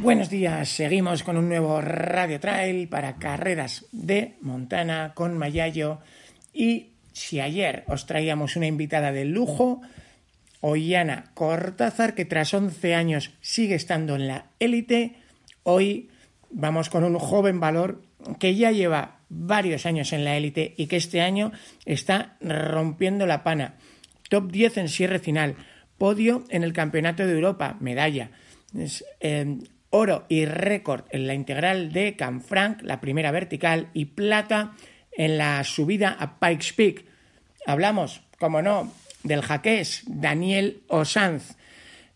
Buenos días, seguimos con un nuevo Radio Trail para carreras de Montana con Mayayo y si ayer os traíamos una invitada de lujo, Ollana Cortázar, que tras 11 años sigue estando en la élite, hoy vamos con un joven valor que ya lleva varios años en la élite y que este año está rompiendo la pana. Top 10 en cierre final, podio en el Campeonato de Europa, medalla. Eh, oro y récord en la integral de Canfranc, la primera vertical, y plata en la subida a Pikes Peak. Hablamos, como no, del jaqués Daniel Osanz.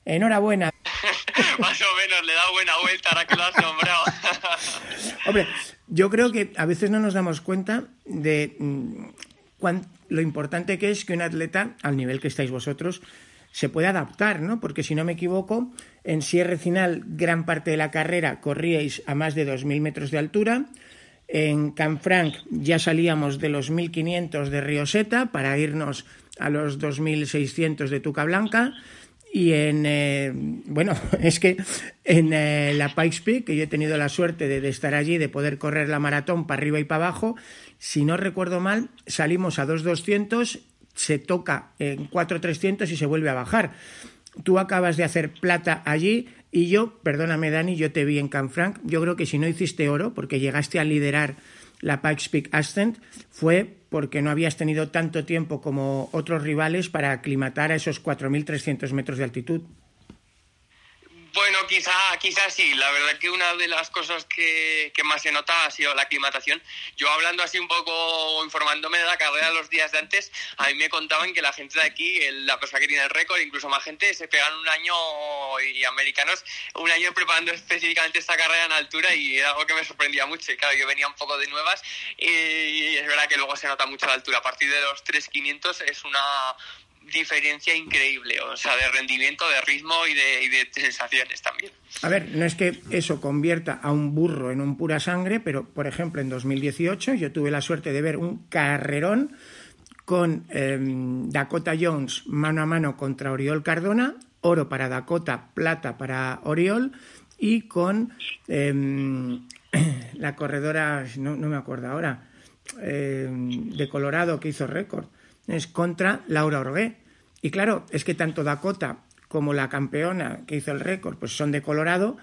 Enhorabuena. Más o menos, le da buena vuelta ahora que lo has nombrado. Hombre, yo creo que a veces no nos damos cuenta de mm, lo importante que es que un atleta, al nivel que estáis vosotros, se puede adaptar, ¿no? Porque si no me equivoco, en Sierra Final gran parte de la carrera corríais a más de 2.000 metros de altura. En Canfranc ya salíamos de los 1.500 de Rioseta para irnos a los 2.600 de Tuca Blanca. Y en, eh, bueno, es que en eh, la Pikes Peak, que yo he tenido la suerte de, de, estar allí, de poder correr la maratón para arriba y para abajo, si no recuerdo mal, salimos a 2.200 se toca en 4,300 y se vuelve a bajar. Tú acabas de hacer plata allí y yo, perdóname Dani, yo te vi en Canfranc, yo creo que si no hiciste oro, porque llegaste a liderar la Pikes Peak Ascent, fue porque no habías tenido tanto tiempo como otros rivales para aclimatar a esos 4.300 metros de altitud. Bueno, quizá, quizá sí. La verdad que una de las cosas que, más se nota ha sido la aclimatación. Yo hablando así un poco, informándome de la carrera los días de antes, a mí me contaban que la gente de aquí, la persona que tiene el récord, incluso más gente, se pegan un año, y americanos, un año preparando específicamente esta carrera en altura y era algo que me sorprendía mucho. Y claro, yo venía un poco de nuevas y es verdad que luego se nota mucho la altura. A partir de los 3.500 es una diferencia increíble, o sea, de rendimiento, de ritmo y de, sensaciones también. A ver, no es que eso convierta a un burro en un pura sangre, pero por ejemplo en 2018 yo tuve la suerte de ver un carrerón con em, Dakota Jones mano a mano contra Oriol Cardona, oro para Dakota, plata para Oriol y con em, la corredora, no, me acuerdo ahora, em, de Colorado que hizo récord es contra Laura Orgué. Y claro, es que tanto Dakota como la campeona que hizo el récord, pues son de Colorado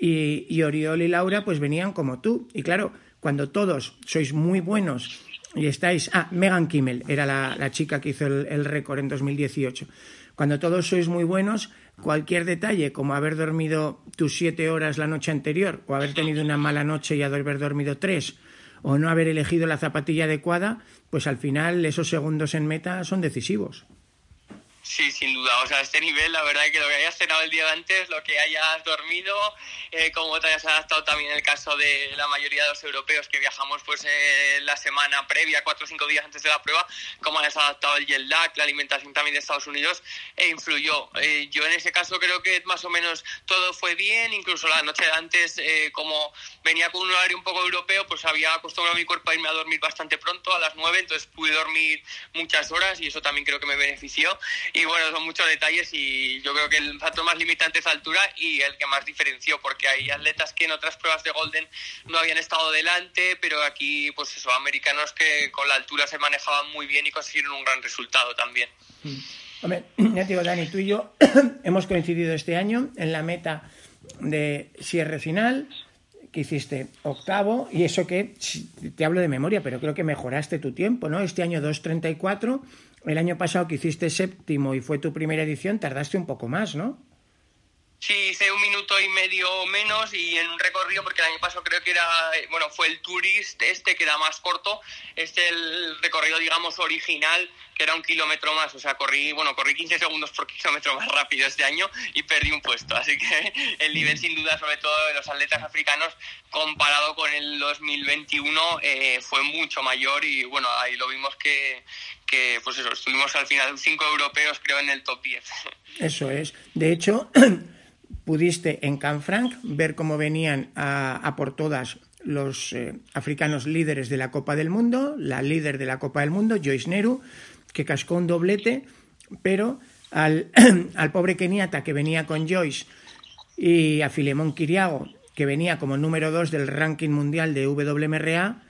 y, Oriol y Laura pues venían como tú. Y claro, cuando todos sois muy buenos y estáis... Ah, Megan Kimmel era la, chica que hizo el, el récord en 2018. Cuando todos sois muy buenos, cualquier detalle, como haber dormido tus siete horas la noche anterior, o haber tenido una mala noche y haber dormido tres, o no haber elegido la zapatilla adecuada, pues al final esos segundos en meta son decisivos. Sí, sin duda. O sea, a este nivel, la verdad es que lo que hayas cenado el día antes, lo que hayas dormido, eh, cómo te hayas adaptado también el caso de la mayoría de los europeos que viajamos pues eh, la semana previa, cuatro o cinco días antes de la prueba, cómo hayas adaptado el jet lag, la alimentación también de Estados Unidos, e influyó. Eh, yo en ese caso creo que más o menos todo fue bien, incluso la noche de antes, eh, como venía con un horario un poco europeo, pues había acostumbrado mi cuerpo a irme a dormir bastante pronto, a las nueve, entonces pude dormir muchas horas y eso también creo que me benefició y bueno, son muchos detalles y yo creo que el factor más limitante es altura y el que más diferenció, porque hay atletas que en otras pruebas de Golden no habían estado delante, pero aquí, pues eso, americanos que con la altura se manejaban muy bien y consiguieron un gran resultado también. Mm. Hombre, ya te digo, Dani, tú y yo hemos coincidido este año en la meta de cierre final, que hiciste octavo, y eso que te hablo de memoria, pero creo que mejoraste tu tiempo, ¿no? Este año 2.34 el año pasado que hiciste séptimo y fue tu primera edición, tardaste un poco más, ¿no? Sí, hice un minuto y medio menos y en un recorrido, porque el año pasado creo que era, bueno, fue el Tourist este que era más corto, este el recorrido, digamos, original, que era un kilómetro más, o sea, corrí, bueno, corrí 15 segundos por kilómetro más rápido este año y perdí un puesto, así que el nivel sin duda, sobre todo de los atletas africanos, comparado con el 2021, eh, fue mucho mayor y bueno, ahí lo vimos que, que pues eso, estuvimos al final cinco europeos creo en el top 10. Eso es, de hecho... pudiste en Canfranc ver cómo venían a, por todas los eh, africanos líderes de la Copa del Mundo, la líder de la Copa del Mundo, Joyce Neru, que cascó un doblete, pero al, al pobre keniata que venía con Joyce y a Filemón Kiriago, que venía como número dos del ranking mundial de WMRA,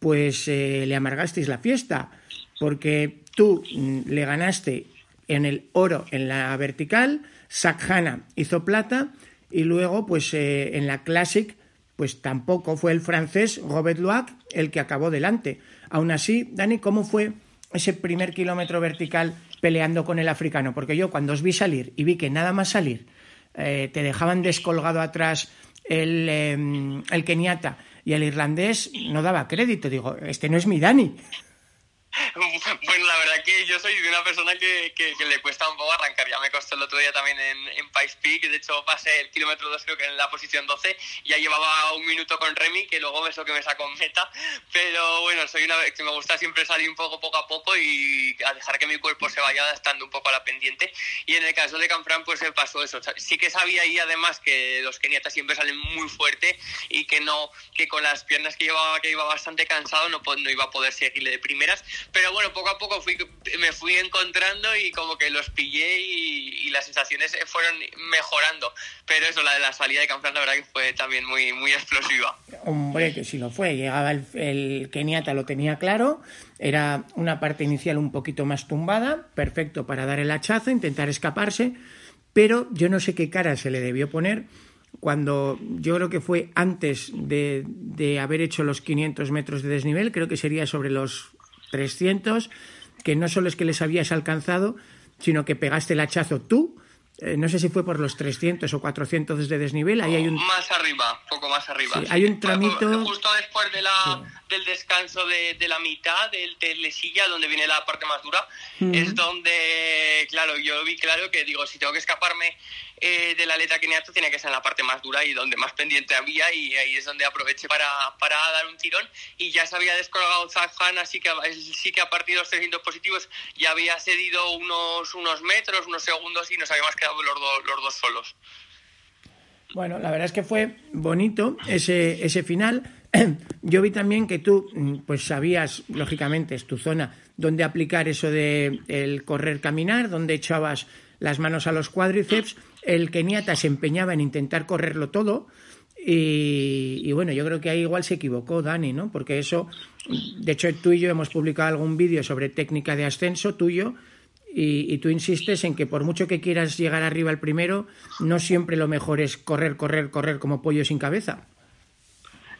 pues eh, le amargasteis la fiesta, porque tú mm, le ganaste en el oro en la vertical, Sakhana hizo plata y luego, pues eh, en la Classic, pues tampoco fue el francés Robert Loac el que acabó delante. Aún así, Dani, ¿cómo fue ese primer kilómetro vertical peleando con el africano? Porque yo cuando os vi salir y vi que nada más salir eh, te dejaban descolgado atrás el, em, el keniata y el irlandés, no daba crédito. Digo, este no es mi Dani. Bueno, la verdad que yo soy de una persona que, que, le cuesta un poco arrancar. Ya me costó el otro día también en, en Peak. De hecho, pasé el kilómetro 2 creo que en la posición 12. Ya llevaba un minuto con Remy, que luego eso que me sacó meta. Pero bueno, soy una que me gusta siempre salir un poco poco a poco y a dejar que mi cuerpo se vaya adaptando un poco a la pendiente. Y en el caso de Canfrán, pues se pasó eso. Sí que sabía ahí además que los keniatas siempre salen muy fuerte y que no, que con las piernas que llevaba, que iba bastante cansado, no, no iba a poder seguirle de primeras pero bueno, poco a poco fui, me fui encontrando y como que los pillé y, las sensaciones fueron mejorando. Pero eso, la de la salida de Canfrán, la verdad que fue también muy, muy explosiva. Hombre, que sí lo fue. Llegaba el, el Keniata, lo tenía claro. Era una parte inicial un poquito más tumbada, perfecto para dar el hachazo, intentar escaparse. Pero yo no sé qué cara se le debió poner cuando yo creo que fue antes de, de, haber hecho los 500 metros de desnivel, creo que sería sobre los 300, que no solo es que les habías alcanzado, sino que pegaste el hachazo tú. Eh, no sé si fue por los 300 o 400 de desnivel. Ahí hay un... Más arriba, poco más arriba. hay un tramito. Justo después de la, del descanso de, de, la mitad del telesilla, donde viene la parte más dura, es donde, claro, yo vi claro que digo, si tengo que escaparme eh, de la letra keniata tiene que ser en la parte más dura y donde más pendiente había y ahí es donde aproveché para, para dar un tirón y ya se había descolgado Zafhan, así que sí que a partir de los 300 positivos ya había cedido unos, unos metros, unos segundos y nos habíamos quedado los, dos los dos solos. Bueno, la verdad es que fue bonito ese, ese final. Yo vi también que tú, pues sabías, lógicamente, es tu zona, donde aplicar eso de el correr, caminar, donde echabas las manos a los cuádriceps el keniata se empeñaba en intentar correrlo todo y, bueno, yo creo que ahí igual se equivocó Dani, ¿no? Porque eso, de hecho tú y yo hemos publicado algún vídeo sobre técnica de ascenso tuyo y, y, tú insistes en que por mucho que quieras llegar arriba al primero, no siempre lo mejor es correr, correr, correr como pollo sin cabeza.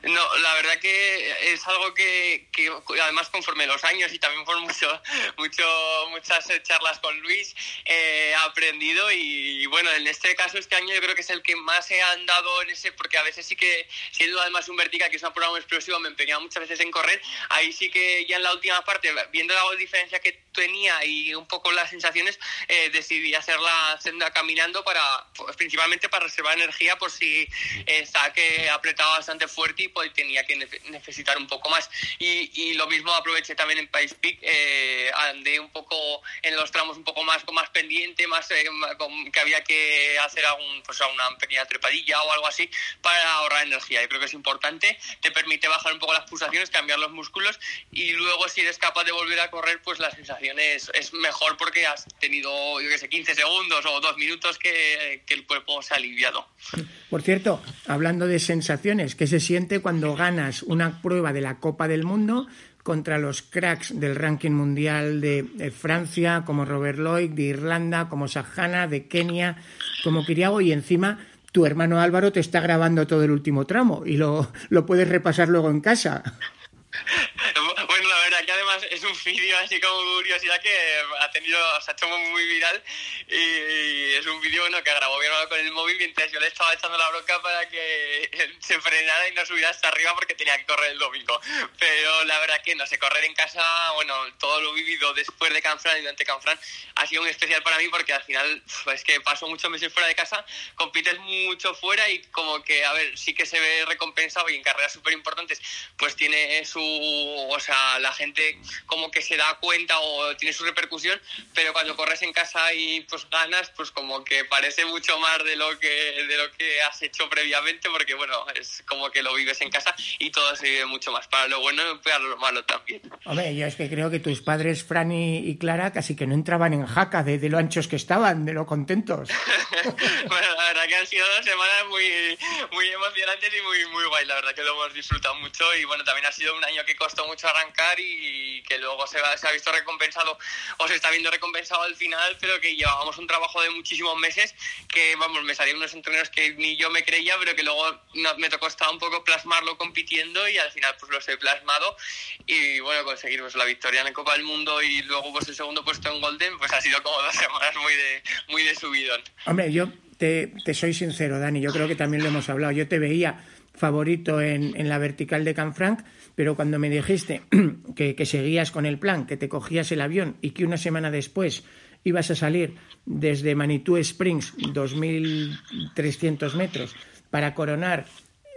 No, la verdad que es algo que, que, además conforme los años y también por mucho, mucho, muchas charlas con Luis eh, he aprendido y, bueno, en este caso este año yo creo que es el que más he andado en ese, porque a veces sí que siendo además un vertical que es una prueba muy explosiva me empeñaba muchas veces en correr, ahí sí que ya en la última parte, viendo la diferencia que tenía y un poco las sensaciones, eh, decidí hacer la senda caminando para, principalmente para reservar energía por si está que apretaba bastante fuerte y pues tenía que necesitar un poco más. Y, y lo mismo aproveché también en Pace Peak, eh, andé un poco en los tramos un poco más con más pendiente, más eh, que había que hacer algún, pues una pequeña trepadilla o algo así para ahorrar energía. Yo creo que es importante, te permite bajar un poco las pulsaciones, cambiar los músculos y luego si eres capaz de volver a correr, pues la sensación es, es mejor porque has tenido, yo qué sé, 15 segundos o dos minutos que, que el cuerpo se ha aliviado. Por cierto, hablando de sensaciones, ¿qué se siente cuando ganas una prueba de la Copa del Mundo contra los cracks del ranking mundial de, Francia, como Robert Lloyd, de Irlanda, como Sahana, de Kenia, como Kiriago, y encima tu hermano Álvaro te está grabando todo el último tramo y lo, lo puedes repasar luego en casa. Bueno, la verdad que además es un vídeo así como curiosidad que ha tenido, se ha hecho muy viral y es un vídeo bueno, que grabó mi hermano con el móvil mientras yo le estaba echando la bronca para que se frenara y no subiera hasta arriba porque tenía que correr el domingo. Pero la verdad que no sé, correr en casa, bueno, todo lo vivido después de Canfrán y durante Canfrán ha sido muy especial para mí porque al final es que paso muchos meses fuera de casa, compites mucho fuera y como que, a ver, sí que se ve recompensado y en carreras súper importantes, pues tiene su, o sea, la gente como que se da cuenta o tiene su repercusión, pero cuando corres en casa y pues ganas, pues como que parece mucho más de lo que, de lo que has hecho previamente, porque bueno, es como que lo vives en casa y todo se vive mucho más, para lo bueno y para lo malo también. Hombre, yo es que creo que tus padres, Fran y, Clara, casi que no entraban en jaca de, de lo anchos que estaban, de lo contentos. bueno, la verdad que han sido dos semanas muy, muy emocionantes y muy, muy guay. La verdad que lo hemos disfrutado mucho y bueno, también ha sido un año que costó mucho arrancar y que luego se, se ha visto recompensado o se está viendo recompensado al final, pero que llevábamos un trabajo de muchísimos meses que, vamos, me salieron unos entrenos que ni yo me creía, pero que luego me tocó estar un poco plasmarlo compitiendo y al final pues los he plasmado y bueno, conseguir pues, la victoria en la Copa del Mundo y luego pues el segundo puesto en Golden, pues ha sido como dos semanas muy de, muy de subidón. Hombre, yo te, soy sincero, Dani, yo creo que también lo hemos hablado. Yo te veía favorito en, en la vertical de Canfranc, pero cuando me dijiste que, que, seguías con el plan, que te cogías el avión y que una semana después ibas a salir desde Manitou Springs, 2.300 metros, para coronar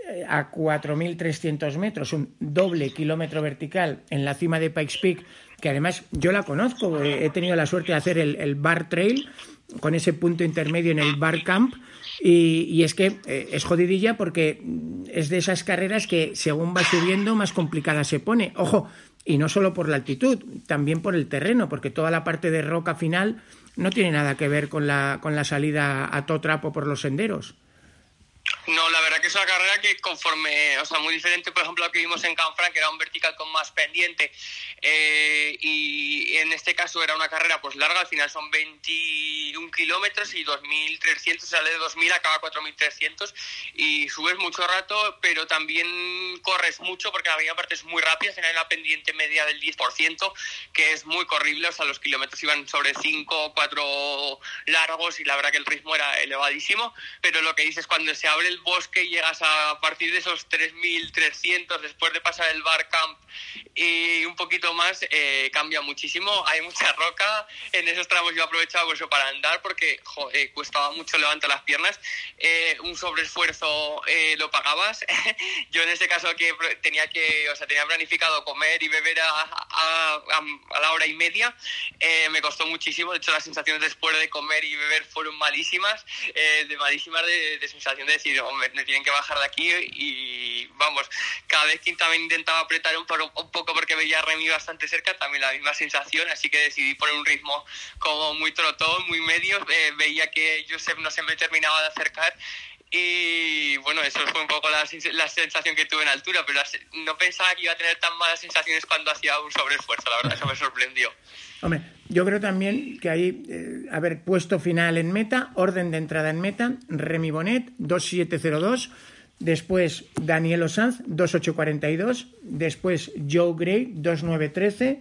eh, a 4.300 metros, un doble kilómetro vertical en la cima de Pikes Peak, que además yo la conozco, he tenido la suerte de hacer el, el Bar Trail con ese punto intermedio en el Bar Camp. Y, es que eh, es jodidilla porque es de esas carreras que según va subiendo más complicada se pone. Ojo, y no solo por la altitud, también por el terreno, porque toda la parte de roca final no tiene nada que ver con la, con la salida a todo trapo por los senderos. No, la verdad que es una carrera que conforme, o sea, muy diferente, por ejemplo, a lo que vimos en Canfranc, que era un vertical con más pendiente, eh, y en este caso era una carrera pues larga, al final son 21 kilómetros y 2.300, sale de 2.000, acaba 4.300, y subes mucho rato, pero también corres mucho, porque la primera parte es muy rápida, hay la pendiente media del 10%, que es muy corrible, o sea, los kilómetros iban sobre 5 o 4 largos, y la verdad que el ritmo era elevadísimo, pero lo que dices cuando se abre el bosque y llegas a, partir de esos 3.300 después de pasar el bar camp y un poquito más, eh, cambia muchísimo. Hay mucha roca. En esos tramos yo aprovechaba eso para andar porque eh, costaba mucho levantar las piernas. Eh, un sobreesfuerzo lo pagabas. yo en este caso que tenía que, o sea, tenía planificado comer y beber a, a, la hora y media, me costó muchísimo. De hecho, las sensaciones después de comer y beber fueron malísimas, de malísimas de, de me tienen que bajar de aquí y vamos, cada vez que también intentaba apretar un, poco porque veía a Remy bastante cerca, también la misma sensación, así que decidí poner un ritmo como muy trotón, muy medio, eh, veía que Joseph no se me terminaba de acercar y bueno, eso fue un poco la, la, sensación que tuve en altura, pero no pensaba que iba a tener tan malas sensaciones cuando hacía un sobreesfuerzo, la verdad, eso me sorprendió. Hombre, yo creo también que ahí, eh, haber puesto final en meta, orden de entrada en meta, Remy Bonet, 2702, después Daniel Sanz, 2842, después Joe Gray, 2913,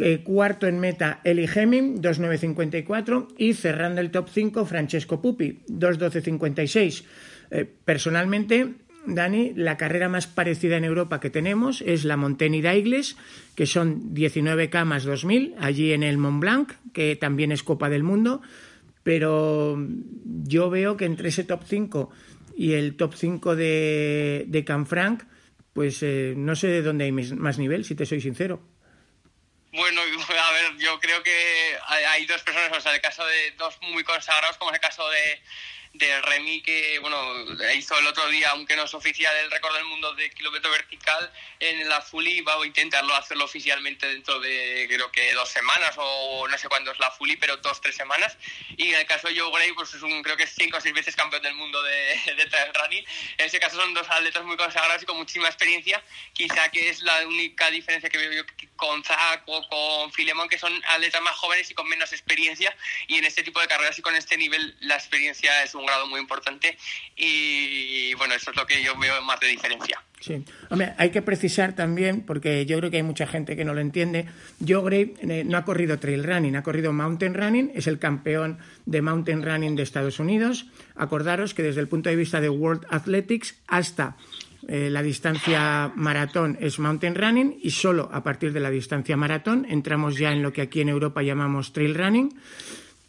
eh, cuarto en meta Eli Hemming, 2.954 y cerrando el top 5 Francesco Pupi, 2.1256. Eh, personalmente, Dani, la carrera más parecida en Europa que tenemos es la Montaigne d'Aigles, que son 19 camas 2000, allí en el Mont Blanc, que también es Copa del Mundo, pero yo veo que entre ese top 5 y el top 5 de, Canfranc, pues eh, no sé de dónde hay más nivel, si te soy sincero. Bueno, a ver, yo creo que hay dos personas, o sea, el caso de dos muy consagrados, como es el caso de, de Remy que bueno hizo el otro día, aunque no es oficial, el récord del mundo de kilómetro vertical en la Fully. Va a intentarlo hacerlo oficialmente dentro de creo que dos semanas o no sé cuándo es la Fully, pero dos, tres semanas. Y en el caso de Joe Gray, pues es un creo que es cinco o seis veces campeón del mundo de, de trail running. En ese caso son dos atletas muy consagrados y con muchísima experiencia. Quizá que es la única diferencia que veo yo con Zach o con Filemón, que son atletas más jóvenes y con menos experiencia. Y en este tipo de carreras y con este nivel la experiencia es un un grado muy importante y bueno, eso es lo que yo veo más de diferencia. Sí. Hombre, hay que precisar también, porque yo creo que hay mucha gente que no lo entiende, Joe Gray eh, no ha corrido trail running, ha corrido mountain running, es el campeón de mountain running de Estados Unidos. Acordaros que desde el punto de vista de World Athletics hasta eh, la distancia maratón es mountain running y solo a partir de la distancia maratón entramos ya en lo que aquí en Europa llamamos trail running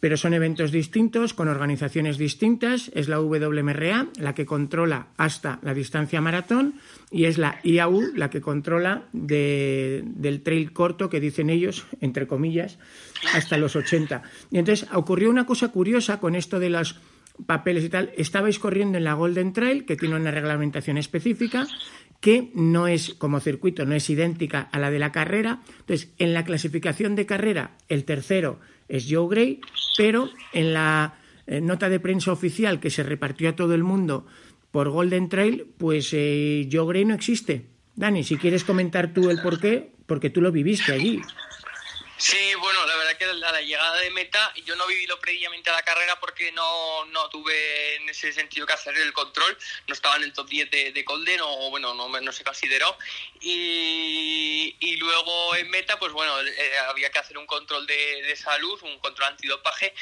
pero son eventos distintos, con organizaciones distintas. Es la WMRA la que controla hasta la distancia maratón y es la IAU la que controla del trail corto, que dicen ellos, entre comillas, hasta los 80. Y entonces ocurrió una cosa curiosa con esto de los papeles y tal. Estabais corriendo en la Golden Trail, que tiene una reglamentación específica, que no es como circuito, no es idéntica a la de la carrera. Entonces, en la clasificación de carrera, el tercero es Joe Gray, pero en la eh, nota de prensa oficial que se repartió a todo el mundo por Golden Trail, pues eh, Joe Gray no existe. Dani, si quieres comentar tú el por qué, porque tú lo viviste allí. Sí, bueno, la verdad que a la llegada de meta yo no viví lo previamente a la carrera porque no, no tuve en ese sentido que hacer el control, no estaba en el top 10 de, de Golden o bueno, no, no se consideró. Y, y luego en meta pues bueno, eh, había que hacer un control de, de salud, un control antidopaje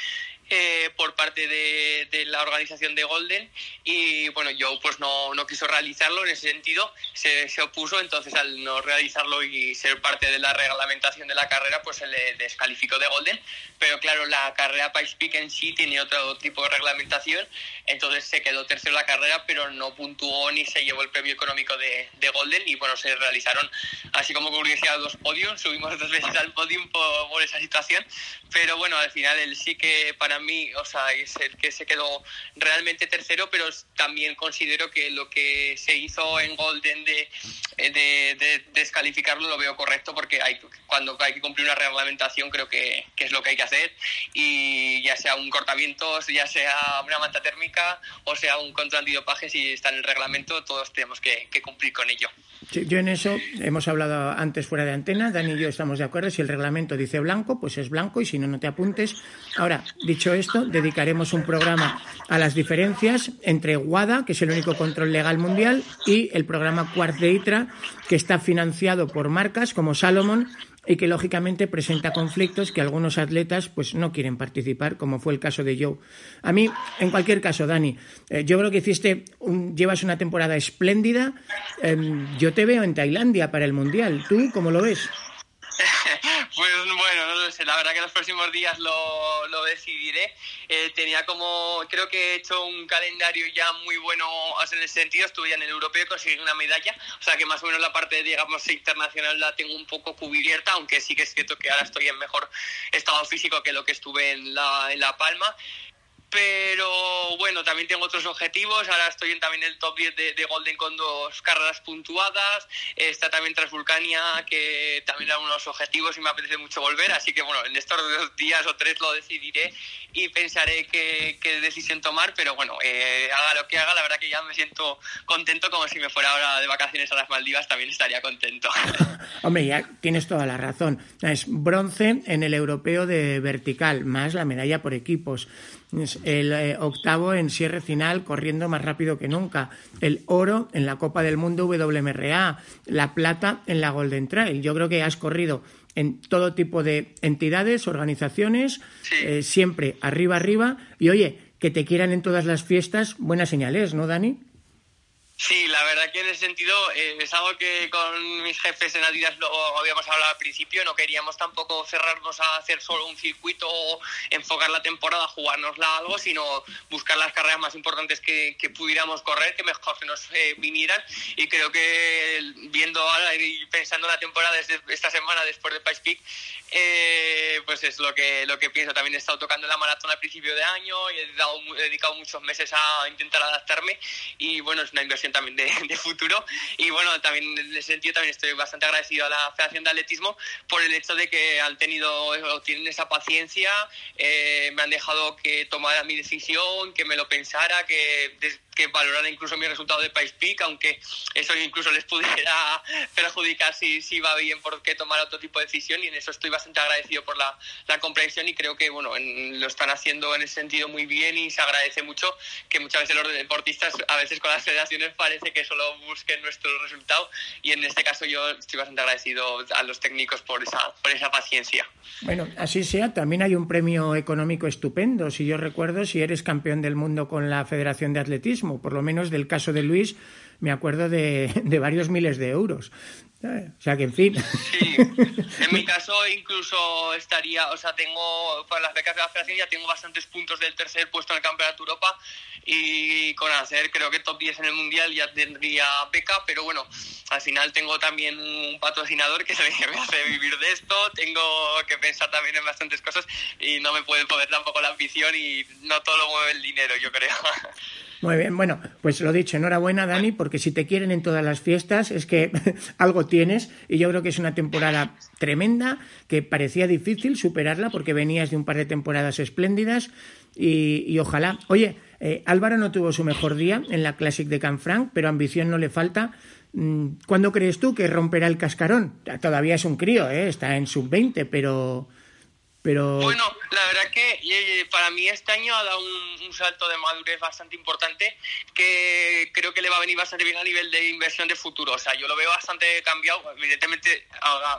eh, por parte de, de, la organización de Golden. Y bueno, yo pues no, no quiso realizarlo en ese sentido, se, se, opuso, entonces al no realizarlo y ser parte de la reglamentación de la carrera pues se le descalificó de Golden, pero claro, la carrera Pikes Peak en sí tiene otro tipo de reglamentación, entonces se quedó tercero la carrera pero no puntuó ni se llevó el premio económico de, de Golden y bueno, se realizaron así como curiosidad dos podios, subimos dos veces al podium por, por esa situación, pero bueno, al final él sí que para mí, o sea, es el que se quedó realmente tercero, pero también considero que lo que se hizo en Golden de, de, de descalificarlo lo veo correcto porque hay, cuando hay que cumplir una reglamentación creo que, que, es lo que hay que hacer y ya sea un cortavientos, ya sea una manta térmica o sea un control antidopaje, si está en el reglamento, todos tenemos que, que cumplir con ello. Sí, yo en eso hemos hablado antes fuera de antena, Dani y yo estamos de acuerdo, si el reglamento dice blanco, pues es blanco y si no, no te apuntes. Ahora, dicho esto, dedicaremos un programa a las diferencias entre WADA, que es el único control legal mundial, y el programa Quartz de ITRA, que está financiado por marcas como Salomon y que lógicamente presenta conflictos que algunos atletas pues no quieren participar, como fue el caso de Joe. A mí, en cualquier caso, Dani, eh, yo creo que hiciste un, llevas una temporada espléndida. Eh, yo te veo en Tailandia para el Mundial. ¿Tú cómo lo ves? Pues bueno, no lo sé, la verdad que los próximos días lo, decidiré. Eh, tenía como, creo que he hecho un calendario ya muy bueno en ese sentido, estuve ya en el europeo, conseguí una medalla, o sea que más o menos la parte, digamos, internacional la tengo un poco cubierta, aunque sí que es cierto que ahora estoy en mejor estado físico que lo que estuve en La, en la Palma pero bueno, también tengo otros objetivos. Ahora estoy en también el top 10 de, de, Golden con dos carreras puntuadas. Está también Transvulcania, que también da unos objetivos y me apetece mucho volver. Así que bueno, en estos dos días o tres lo decidiré y pensaré qué, qué decisión tomar. Pero bueno, eh, haga lo que haga, la verdad que ya me siento contento como si me fuera ahora de vacaciones a las Maldivas, también estaría contento. Hombre, ya tienes toda la razón. Es bronce en el europeo de vertical, más la medalla por equipos el eh, octavo en cierre final corriendo más rápido que nunca, el oro en la Copa del Mundo WMRA, la plata en la Golden Trail. Yo creo que has corrido en todo tipo de entidades, organizaciones, sí. eh, siempre arriba, arriba. Y oye, que te quieran en todas las fiestas, buenas señales, ¿no, Dani? Sí, la verdad que en ese sentido eh, es algo que con mis jefes en Adidas lo habíamos hablado al principio, no queríamos tampoco cerrarnos a hacer solo un circuito o enfocar la temporada, jugárnosla algo, sino buscar las carreras más importantes que, que pudiéramos correr, que mejor que nos eh, vinieran y creo que viendo ahora y pensando en la temporada desde esta semana después de Pikes Peak, eh, pues es lo que, lo que pienso. También he estado tocando la maratón al principio de año y he, dado, he dedicado muchos meses a intentar adaptarme y bueno, es una inversión también de, futuro. Y bueno, también en ese sentido también estoy bastante agradecido a la Federación de Atletismo por el hecho de que han tenido o tienen esa paciencia, eh, me han dejado que tomara mi decisión, que me lo pensara, que que valoraran incluso mi resultado de Pace Peak, aunque eso incluso les pudiera perjudicar si, si va bien porque tomar otro tipo de decisión y en eso estoy bastante agradecido por la, la comprensión y creo que bueno lo están haciendo en ese sentido muy bien y se agradece mucho que muchas veces los deportistas a veces con las federaciones parece que solo busquen nuestro resultado y en este caso yo estoy bastante agradecido a los técnicos por esa, por esa paciencia. Bueno, así sea, también hay un premio económico estupendo, si yo recuerdo, si eres campeón del mundo con la Federación de Atletismo, por lo menos del caso de Luis, me acuerdo de, varios miles de euros. O sea que, en fin. Sí, en mi caso incluso estaría, o sea, tengo, para las becas de la federación ya tengo bastantes puntos del tercer puesto en el Campeonato Europa y con hacer creo que top 10 en el Mundial ya tendría beca, pero bueno, al final tengo también un patrocinador que me hace vivir de esto, tengo que pensar también en bastantes cosas y no me puede poder tampoco la ambición y no todo lo mueve el dinero, yo creo. Muy bien, bueno, pues lo dicho, enhorabuena Dani, porque si te quieren en todas las fiestas es que algo tienes y yo creo que es una temporada tremenda que parecía difícil superarla porque venías de un par de temporadas espléndidas y, ojalá. Oye, eh, Álvaro no tuvo su mejor día en la Classic de Canfranc, pero ambición no le falta. Mm, ¿Cuándo crees tú que romperá el cascarón? Todavía es un crío, ¿eh? está en sub-20, pero bueno, la verdad que eh, para mí este año ha dado un, salto de madurez bastante importante que creo que le va a venir bastante bien a nivel de inversión de futuro. O sea, yo lo veo bastante cambiado. Evidentemente,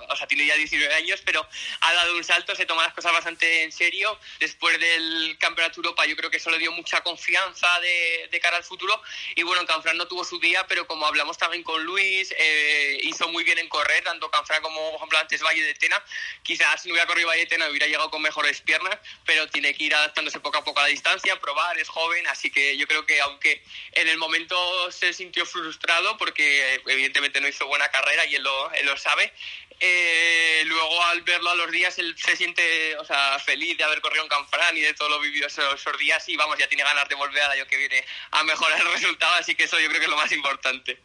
o sea, tiene ya 19 años, pero ha dado un salto, se toma las cosas bastante en serio. Después del Campeonato Europa, yo creo que eso le dio mucha confianza de, cara al futuro. Y bueno, Canfrán no tuvo su día, pero como hablamos también con Luis, eh, hizo muy bien en correr, tanto Canfrán como, por ejemplo, antes Valle de Tena. Quizás si no hubiera corrido Valle de Tena, hubiera con mejores piernas, pero tiene que ir adaptándose poco a poco a la distancia, probar, es joven, así que yo creo que aunque en el momento se sintió frustrado porque evidentemente no hizo buena carrera y él lo, sabe, eh, luego al verlo a los días él se siente o sea, feliz de haber corrido en Canfrán y de todo lo vivido esos, días y vamos, ya tiene ganas de volver al año que viene a mejorar el resultado, así que eso yo creo que es lo más importante.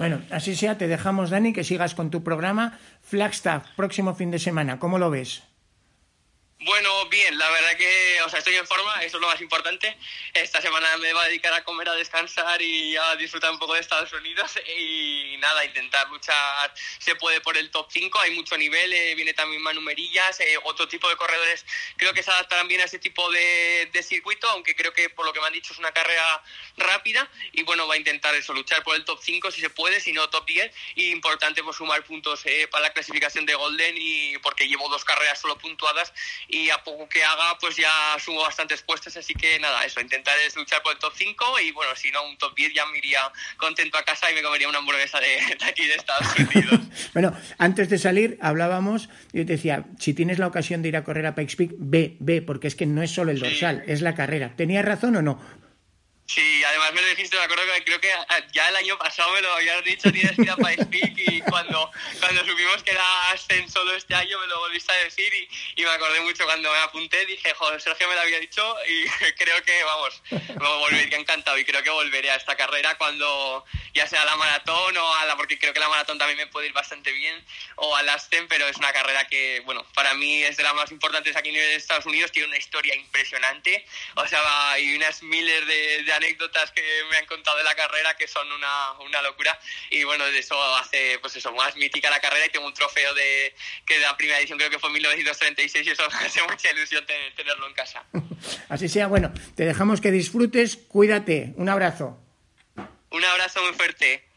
Bueno, así sea, te dejamos, Dani, que sigas con tu programa Flagstaff, próximo fin de semana. ¿Cómo lo ves? Bueno, bien, la verdad que, o sea, estoy en forma, eso es lo más importante. Esta semana me voy a dedicar a comer, a descansar y a disfrutar un poco de Estados Unidos y nada, intentar luchar, se puede por el top 5, hay mucho nivel, eh, viene también Manu Merillas, eh, otro tipo de corredores, creo que se adaptarán bien a ese tipo de, de, circuito, aunque creo que por lo que me han dicho es una carrera rápida. Y bueno, va a intentar eso, luchar por el top 5 si se puede, si no top 10 y importante pues sumar puntos eh, para la clasificación de Golden y porque llevo dos carreras solo puntuadas y a poco que haga pues ya sumo bastantes puestos, así que nada, eso, intentar es luchar por el top 5 y bueno, si no un top 10 ya me iría contento a casa y me comería una hamburguesa de, aquí de Estados Unidos. bueno, antes de salir hablábamos, yo te decía, si tienes la ocasión de ir a correr a Pikes Peak, ve, ve, porque es que no es solo el dorsal, es la carrera. ¿Tenía razón o no? Sí, además me lo dijiste, me acuerdo que creo que ya el año pasado me lo habías dicho, tienes que ir a País y cuando, cuando supimos que era solo este año me lo volviste a decir y, me acordé mucho cuando me apunté, dije, joder, Sergio me lo había dicho y creo que, vamos, me volvería encantado y creo que volveré a esta carrera cuando ya sea la maratón o a la, porque creo que la maratón también me puede ir bastante bien, o a la Aston, pero es una carrera que, bueno, para mí es de las más importantes aquí en Estados Unidos, tiene una historia impresionante, o sea, hay unas miles de anécdotas que me han contado de la carrera que son una, una locura y bueno, de eso hace pues eso más mítica la carrera y tengo un trofeo de que de la primera edición creo que fue en 1936 y eso me hace mucha ilusión tenerlo en casa. Así sea, bueno, te dejamos que disfrutes, cuídate, un abrazo. Un abrazo muy fuerte.